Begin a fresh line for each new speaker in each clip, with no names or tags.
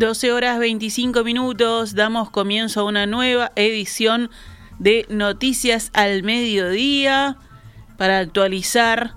12 horas 25 minutos, damos comienzo a una nueva edición de Noticias al Mediodía para actualizar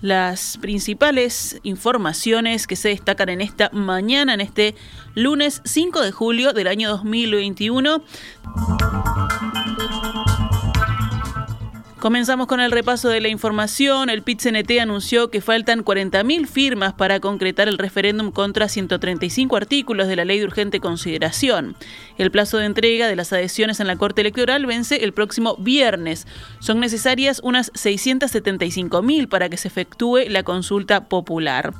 las principales informaciones que se destacan en esta mañana, en este lunes 5 de julio del año 2021. Comenzamos con el repaso de la información. El PIT-CNT anunció que faltan 40.000 firmas para concretar el referéndum contra 135 artículos de la Ley de Urgente Consideración. El plazo de entrega de las adhesiones en la Corte Electoral vence el próximo viernes. Son necesarias unas 675.000 para que se efectúe la consulta popular.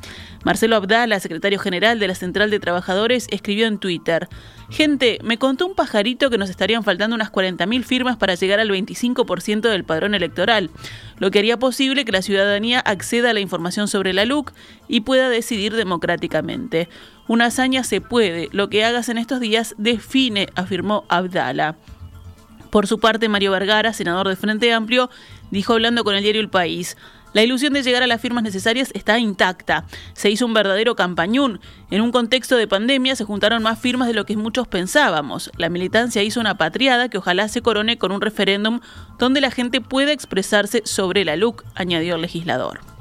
Marcelo Abdala, secretario general de la Central de Trabajadores, escribió en Twitter. Gente, me contó un pajarito que nos estarían faltando unas 40.000 firmas para llegar al 25% del padrón electoral, lo que haría posible que la ciudadanía acceda a la información sobre la LUC y pueda decidir democráticamente. Una hazaña se puede, lo que hagas en estos días define, afirmó Abdala. Por su parte, Mario Vergara, senador de Frente Amplio, dijo hablando con el diario El País, la ilusión de llegar a las firmas necesarias está intacta. Se hizo un verdadero campañún. En un contexto de pandemia se juntaron más firmas de lo que muchos pensábamos. La militancia hizo una patriada que ojalá se corone con un referéndum donde la gente pueda expresarse sobre la LUC, añadió el legislador.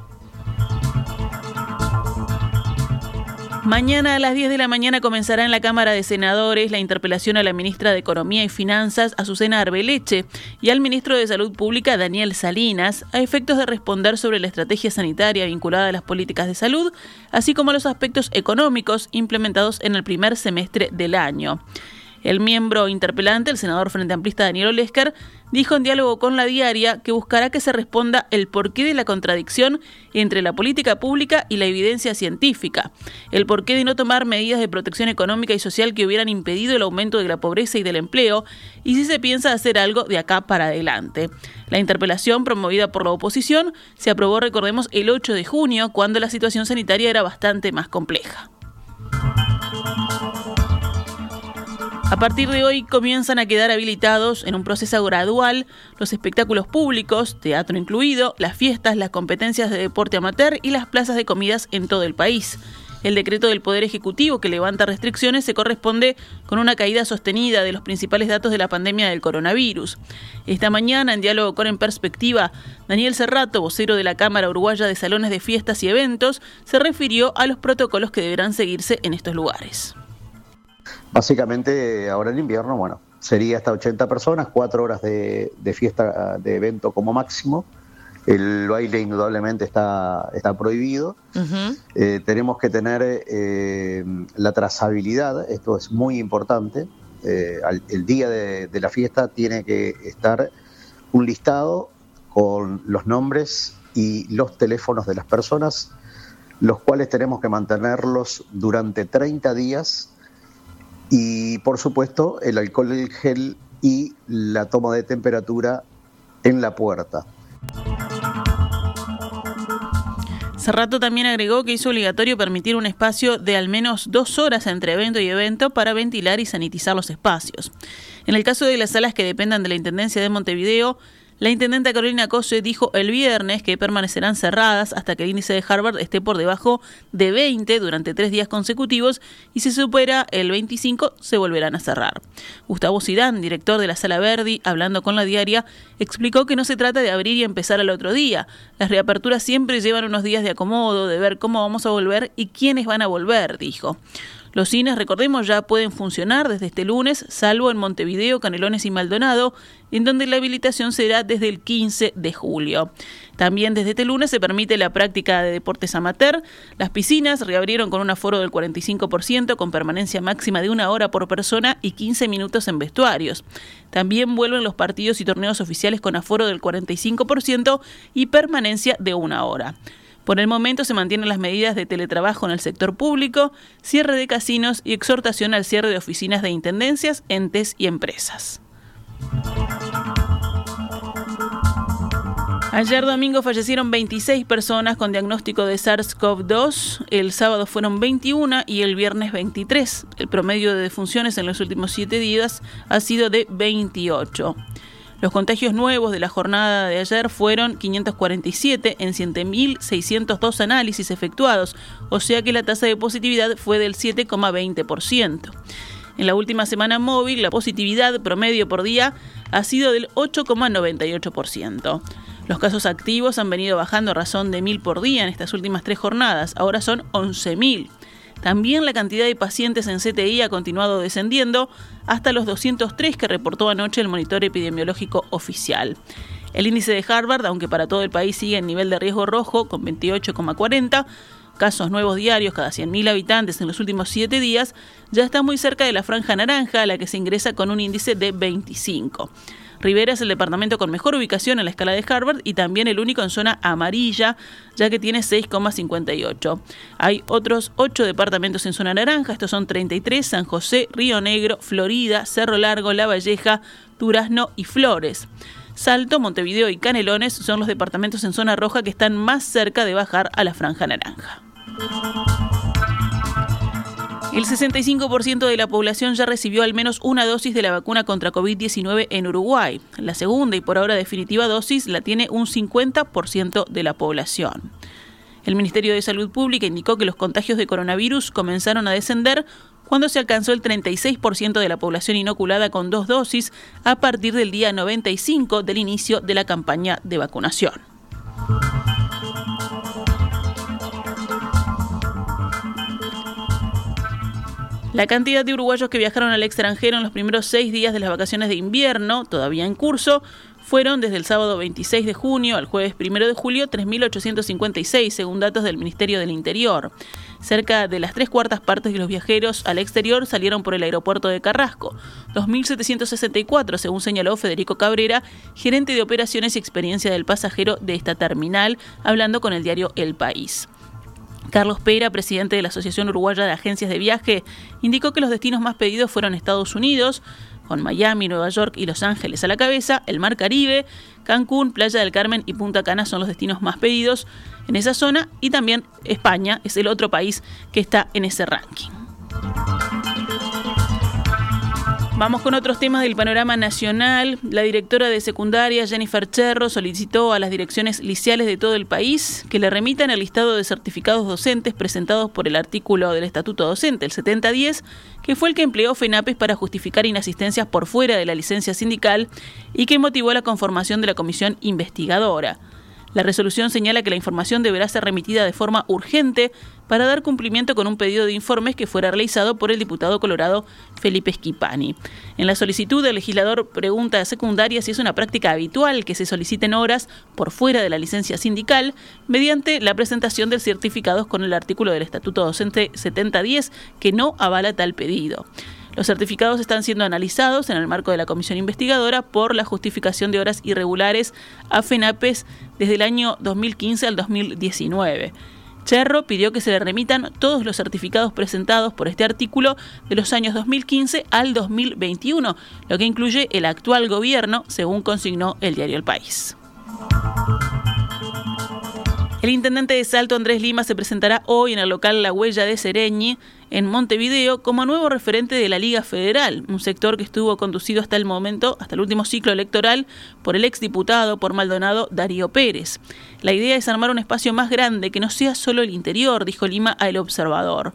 Mañana a las 10 de la mañana comenzará en la Cámara de Senadores la interpelación a la ministra de Economía y Finanzas, Azucena Arbeleche, y al ministro de Salud Pública, Daniel Salinas, a efectos de responder sobre la estrategia sanitaria vinculada a las políticas de salud, así como los aspectos económicos implementados en el primer semestre del año. El miembro interpelante, el senador frente amplista Daniel Olesker, dijo en diálogo con la diaria que buscará que se responda el porqué de la contradicción entre la política pública y la evidencia científica, el porqué de no tomar medidas de protección económica y social que hubieran impedido el aumento de la pobreza y del empleo, y si se piensa hacer algo de acá para adelante. La interpelación promovida por la oposición se aprobó, recordemos, el 8 de junio, cuando la situación sanitaria era bastante más compleja. A partir de hoy comienzan a quedar habilitados en un proceso gradual los espectáculos públicos, teatro incluido, las fiestas, las competencias de deporte amateur y las plazas de comidas en todo el país. El decreto del Poder Ejecutivo que levanta restricciones se corresponde con una caída sostenida de los principales datos de la pandemia del coronavirus. Esta mañana, en diálogo con En Perspectiva, Daniel Cerrato, vocero de la Cámara Uruguaya de Salones de Fiestas y Eventos, se refirió a los protocolos que deberán seguirse en estos lugares.
Básicamente, ahora en invierno, bueno, sería hasta 80 personas, cuatro horas de, fiesta, de evento como máximo. El baile indudablemente está, está prohibido. Eh, tenemos que tener eh, la trazabilidad, esto es muy importante. Eh, el día de, de, la fiesta tiene que estar un listado con los nombres y los teléfonos de las personas, los cuales tenemos que mantenerlos durante 30 días y por supuesto el alcohol del gel y la toma de temperatura en la puerta.
Cerrato también agregó que hizo obligatorio permitir un espacio de al menos dos horas entre evento y evento para ventilar y sanitizar los espacios. En el caso de las salas que dependan de la Intendencia de Montevideo, la intendenta Carolina Cose dijo el viernes que permanecerán cerradas hasta que el índice de Harvard esté por debajo de 20 durante tres días consecutivos y si supera el 25 se volverán a cerrar. Gustavo Sidán, director de la Sala Verdi, hablando con la diaria, explicó que no se trata de abrir y empezar al otro día. Las reaperturas siempre llevan unos días de acomodo, de ver cómo vamos a volver y quiénes van a volver, dijo. Los cines, recordemos, ya pueden funcionar desde este lunes, salvo en Montevideo, Canelones y Maldonado, en donde la habilitación será desde el 15 de julio. También desde este lunes se permite la práctica de deportes amateur. Las piscinas reabrieron con un aforo del 45%, con permanencia máxima de una hora por persona y 15 minutos en vestuarios. También vuelven los partidos y torneos oficiales con aforo del 45% y permanencia de una hora. Por el momento se mantienen las medidas de teletrabajo en el sector público, cierre de casinos y exhortación al cierre de oficinas de intendencias, entes y empresas. Ayer domingo fallecieron 26 personas con diagnóstico de SARS-CoV-2, el sábado fueron 21 y el viernes 23. El promedio de defunciones en los últimos siete días ha sido de 28. Los contagios nuevos de la jornada de ayer fueron 547 en 7.602 análisis efectuados, o sea que la tasa de positividad fue del 7,20%. En la última semana móvil, la positividad promedio por día ha sido del 8,98%. Los casos activos han venido bajando a razón de 1.000 por día en estas últimas tres jornadas, ahora son 11.000. También la cantidad de pacientes en CTI ha continuado descendiendo hasta los 203 que reportó anoche el monitor epidemiológico oficial. El índice de Harvard, aunque para todo el país sigue en nivel de riesgo rojo con 28,40, casos nuevos diarios cada 100.000 habitantes en los últimos 7 días, ya está muy cerca de la franja naranja a la que se ingresa con un índice de 25. Rivera es el departamento con mejor ubicación en la escala de Harvard y también el único en zona amarilla, ya que tiene 6,58. Hay otros 8 departamentos en zona naranja, estos son 33, San José, Río Negro, Florida, Cerro Largo, La Valleja, Durazno y Flores. Salto, Montevideo y Canelones son los departamentos en zona roja que están más cerca de bajar a la franja naranja. El 65% de la población ya recibió al menos una dosis de la vacuna contra COVID-19 en Uruguay. La segunda y por ahora definitiva dosis la tiene un 50% de la población. El Ministerio de Salud Pública indicó que los contagios de coronavirus comenzaron a descender cuando se alcanzó el 36% de la población inoculada con dos dosis a partir del día 95 del inicio de la campaña de vacunación. La cantidad de uruguayos que viajaron al extranjero en los primeros seis días de las vacaciones de invierno, todavía en curso, fueron desde el sábado 26 de junio al jueves 1 de julio 3.856, según datos del Ministerio del Interior. Cerca de las tres cuartas partes de los viajeros al exterior salieron por el aeropuerto de Carrasco, 2.764, según señaló Federico Cabrera, gerente de operaciones y experiencia del pasajero de esta terminal, hablando con el diario El País. Carlos Pera, presidente de la Asociación Uruguaya de Agencias de Viaje, indicó que los destinos más pedidos fueron Estados Unidos, con Miami, Nueva York y Los Ángeles a la cabeza, el Mar Caribe, Cancún, Playa del Carmen y Punta Cana son los destinos más pedidos en esa zona y también España es el otro país que está en ese ranking. Vamos con otros temas del panorama nacional. La directora de secundaria, Jennifer Cherro, solicitó a las direcciones liceales de todo el país que le remitan el listado de certificados docentes presentados por el artículo del Estatuto Docente, el 7010, que fue el que empleó FENAPES para justificar inasistencias por fuera de la licencia sindical y que motivó la conformación de la comisión investigadora. La resolución señala que la información deberá ser remitida de forma urgente para dar cumplimiento con un pedido de informes que fuera realizado por el diputado colorado Felipe Schipani. En la solicitud, el legislador pregunta a secundaria si es una práctica habitual que se soliciten horas por fuera de la licencia sindical mediante la presentación de certificados con el artículo del Estatuto Docente 7010 que no avala tal pedido. Los certificados están siendo analizados en el marco de la comisión investigadora por la justificación de horas irregulares a FENAPES desde el año 2015 al 2019. Cherro pidió que se le remitan todos los certificados presentados por este artículo de los años 2015 al 2021, lo que incluye el actual gobierno, según consignó el diario El País. El intendente de Salto, Andrés Lima, se presentará hoy en el local La Huella de Sereñi, en Montevideo, como nuevo referente de la Liga Federal, un sector que estuvo conducido hasta el momento, hasta el último ciclo electoral, por el exdiputado por Maldonado Darío Pérez. La idea es armar un espacio más grande que no sea solo el interior, dijo Lima a El Observador.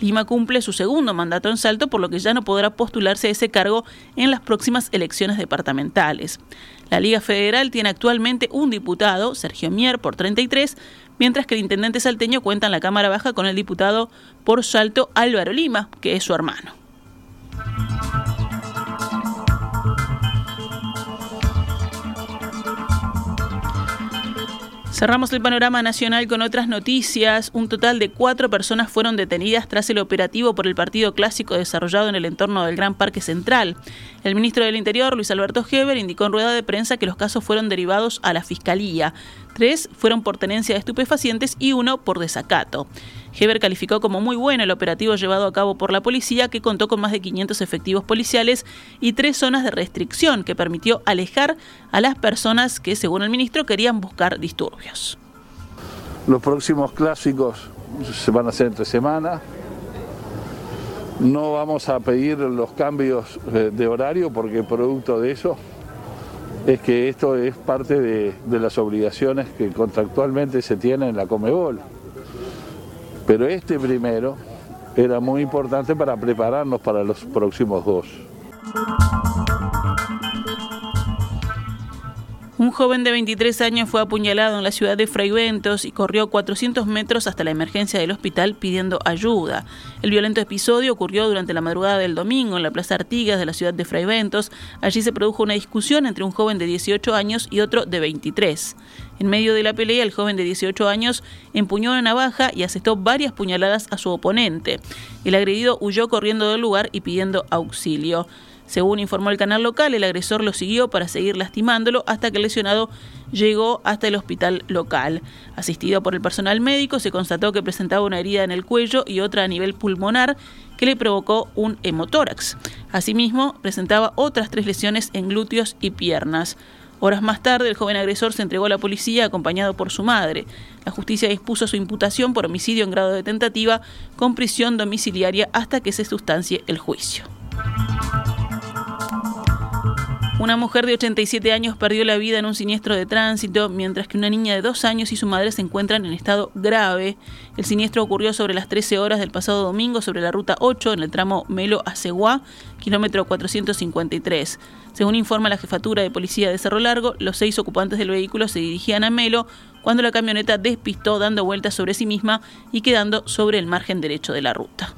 Lima cumple su segundo mandato en Salto, por lo que ya no podrá postularse a ese cargo en las próximas elecciones departamentales. La Liga Federal tiene actualmente un diputado, Sergio Mier, por 33, mientras que el intendente salteño cuenta en la Cámara Baja con el diputado por Salto Álvaro Lima, que es su hermano. Cerramos el panorama nacional con otras noticias. Un total de cuatro personas fueron detenidas tras el operativo por el partido clásico desarrollado en el entorno del Gran Parque Central. El ministro del Interior, Luis Alberto Heber, indicó en rueda de prensa que los casos fueron derivados a la Fiscalía. Tres fueron por tenencia de estupefacientes y uno por desacato. Heber calificó como muy bueno el operativo llevado a cabo por la policía, que contó con más de 500 efectivos policiales y tres zonas de restricción que permitió alejar a las personas que, según el ministro, querían buscar disturbios.
Los próximos clásicos se van a hacer entre semanas. No vamos a pedir los cambios eh, de horario porque producto de eso es que esto es parte de, de las obligaciones que contractualmente se tienen en la Comebol. Pero este primero era muy importante para prepararnos para los próximos dos.
Un joven de 23 años fue apuñalado en la ciudad de Fraiventos y corrió 400 metros hasta la emergencia del hospital pidiendo ayuda. El violento episodio ocurrió durante la madrugada del domingo en la Plaza Artigas de la ciudad de Fraiventos. Allí se produjo una discusión entre un joven de 18 años y otro de 23. En medio de la pelea, el joven de 18 años empuñó una navaja y asestó varias puñaladas a su oponente. El agredido huyó corriendo del lugar y pidiendo auxilio. Según informó el canal local, el agresor lo siguió para seguir lastimándolo hasta que el lesionado llegó hasta el hospital local. Asistido por el personal médico, se constató que presentaba una herida en el cuello y otra a nivel pulmonar que le provocó un hemotórax. Asimismo, presentaba otras tres lesiones en glúteos y piernas. Horas más tarde, el joven agresor se entregó a la policía acompañado por su madre. La justicia dispuso su imputación por homicidio en grado de tentativa con prisión domiciliaria hasta que se sustancie el juicio. Una mujer de 87 años perdió la vida en un siniestro de tránsito, mientras que una niña de dos años y su madre se encuentran en estado grave. El siniestro ocurrió sobre las 13 horas del pasado domingo sobre la ruta 8 en el tramo Melo a Ceguá, kilómetro 453. Según informa la jefatura de policía de Cerro Largo, los seis ocupantes del vehículo se dirigían a Melo cuando la camioneta despistó dando vueltas sobre sí misma y quedando sobre el margen derecho de la ruta.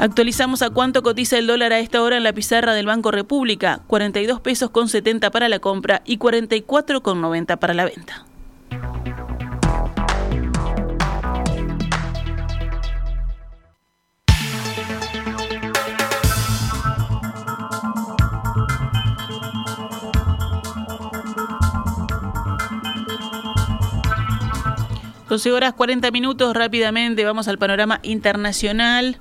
Actualizamos a cuánto cotiza el dólar a esta hora en la pizarra del Banco República, 42 pesos con 70 para la compra y 44 con 90 para la venta. Doce horas 40 minutos, rápidamente vamos al panorama internacional.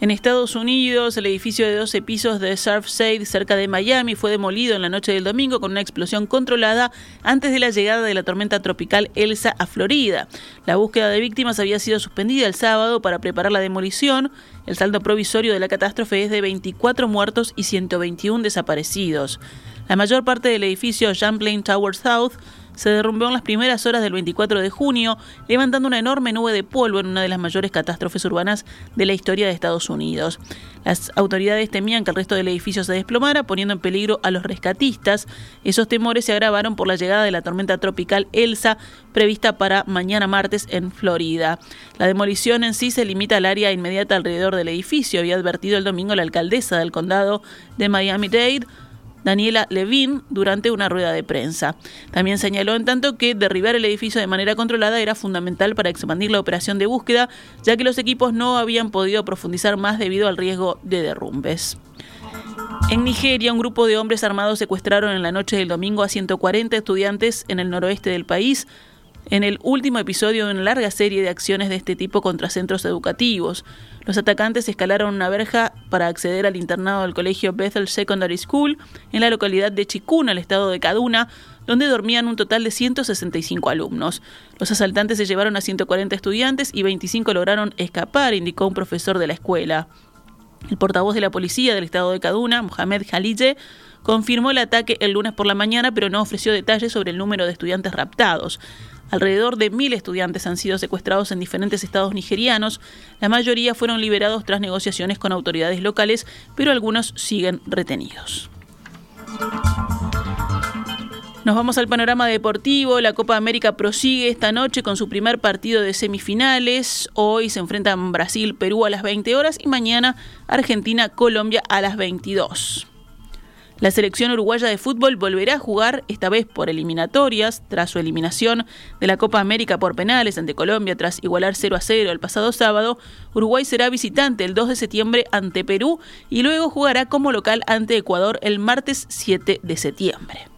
En Estados Unidos, el edificio de 12 pisos de Surfside cerca de Miami fue demolido en la noche del domingo con una explosión controlada antes de la llegada de la tormenta tropical Elsa a Florida. La búsqueda de víctimas había sido suspendida el sábado para preparar la demolición. El saldo provisorio de la catástrofe es de 24 muertos y 121 desaparecidos. La mayor parte del edificio Champlain Tower South se derrumbó en las primeras horas del 24 de junio, levantando una enorme nube de polvo en una de las mayores catástrofes urbanas de la historia de Estados Unidos. Las autoridades temían que el resto del edificio se desplomara, poniendo en peligro a los rescatistas. Esos temores se agravaron por la llegada de la tormenta tropical Elsa, prevista para mañana martes en Florida. La demolición en sí se limita al área inmediata alrededor del edificio, había advertido el domingo la alcaldesa del condado de Miami-Dade, Daniela Levin durante una rueda de prensa. También señaló en tanto que derribar el edificio de manera controlada era fundamental para expandir la operación de búsqueda, ya que los equipos no habían podido profundizar más debido al riesgo de derrumbes. En Nigeria, un grupo de hombres armados secuestraron en la noche del domingo a 140 estudiantes en el noroeste del país, en el último episodio de una larga serie de acciones de este tipo contra centros educativos. Los atacantes escalaron una verja para acceder al internado del colegio Bethel Secondary School en la localidad de Chikuna, el estado de Kaduna, donde dormían un total de 165 alumnos. Los asaltantes se llevaron a 140 estudiantes y 25 lograron escapar, indicó un profesor de la escuela. El portavoz de la policía del estado de Kaduna, Mohamed Jalije, confirmó el ataque el lunes por la mañana, pero no ofreció detalles sobre el número de estudiantes raptados. Alrededor de mil estudiantes han sido secuestrados en diferentes estados nigerianos. La mayoría fueron liberados tras negociaciones con autoridades locales, pero algunos siguen retenidos. Nos vamos al panorama deportivo. La Copa América prosigue esta noche con su primer partido de semifinales. Hoy se enfrentan Brasil-Perú a las 20 horas y mañana Argentina-Colombia a las 22. La selección uruguaya de fútbol volverá a jugar, esta vez por eliminatorias, tras su eliminación de la Copa América por penales ante Colombia tras igualar 0 a 0 el pasado sábado. Uruguay será visitante el 2 de septiembre ante Perú y luego jugará como local ante Ecuador el martes 7 de septiembre.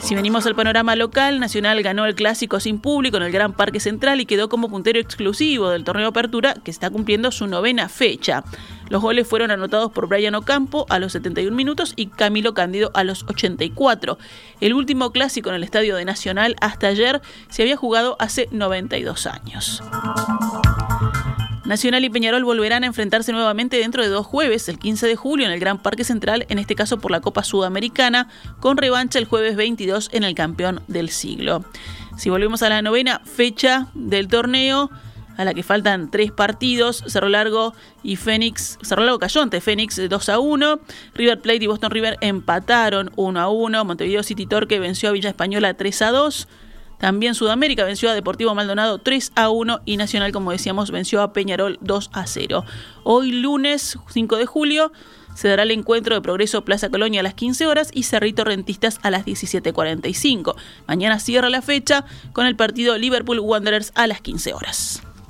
Si venimos al panorama local, Nacional ganó el clásico sin público en el Gran Parque Central y quedó como puntero exclusivo del torneo Apertura que está cumpliendo su novena fecha. Los goles fueron anotados por Brian Ocampo a los 71 minutos y Camilo Cándido a los 84. El último clásico en el Estadio de Nacional hasta ayer se había jugado hace 92 años. Nacional y Peñarol volverán a enfrentarse nuevamente dentro de dos jueves, el 15 de julio en el Gran Parque Central, en este caso por la Copa Sudamericana, con revancha el jueves 22 en el campeón del siglo. Si volvemos a la novena fecha del torneo, a la que faltan tres partidos, Cerro Largo y Fénix, Cerro Largo cayó ante Fénix 2 a 1, River Plate y Boston River empataron 1 a 1, Montevideo City Torque venció a Villa Española 3 a 2, también Sudamérica venció a Deportivo Maldonado 3 a 1 y Nacional, como decíamos, venció a Peñarol 2 a 0. Hoy lunes 5 de julio se dará el encuentro de Progreso Plaza Colonia a las 15 horas y Cerrito Rentistas a las 17.45. Mañana cierra la fecha con el partido Liverpool Wanderers a las 15 horas.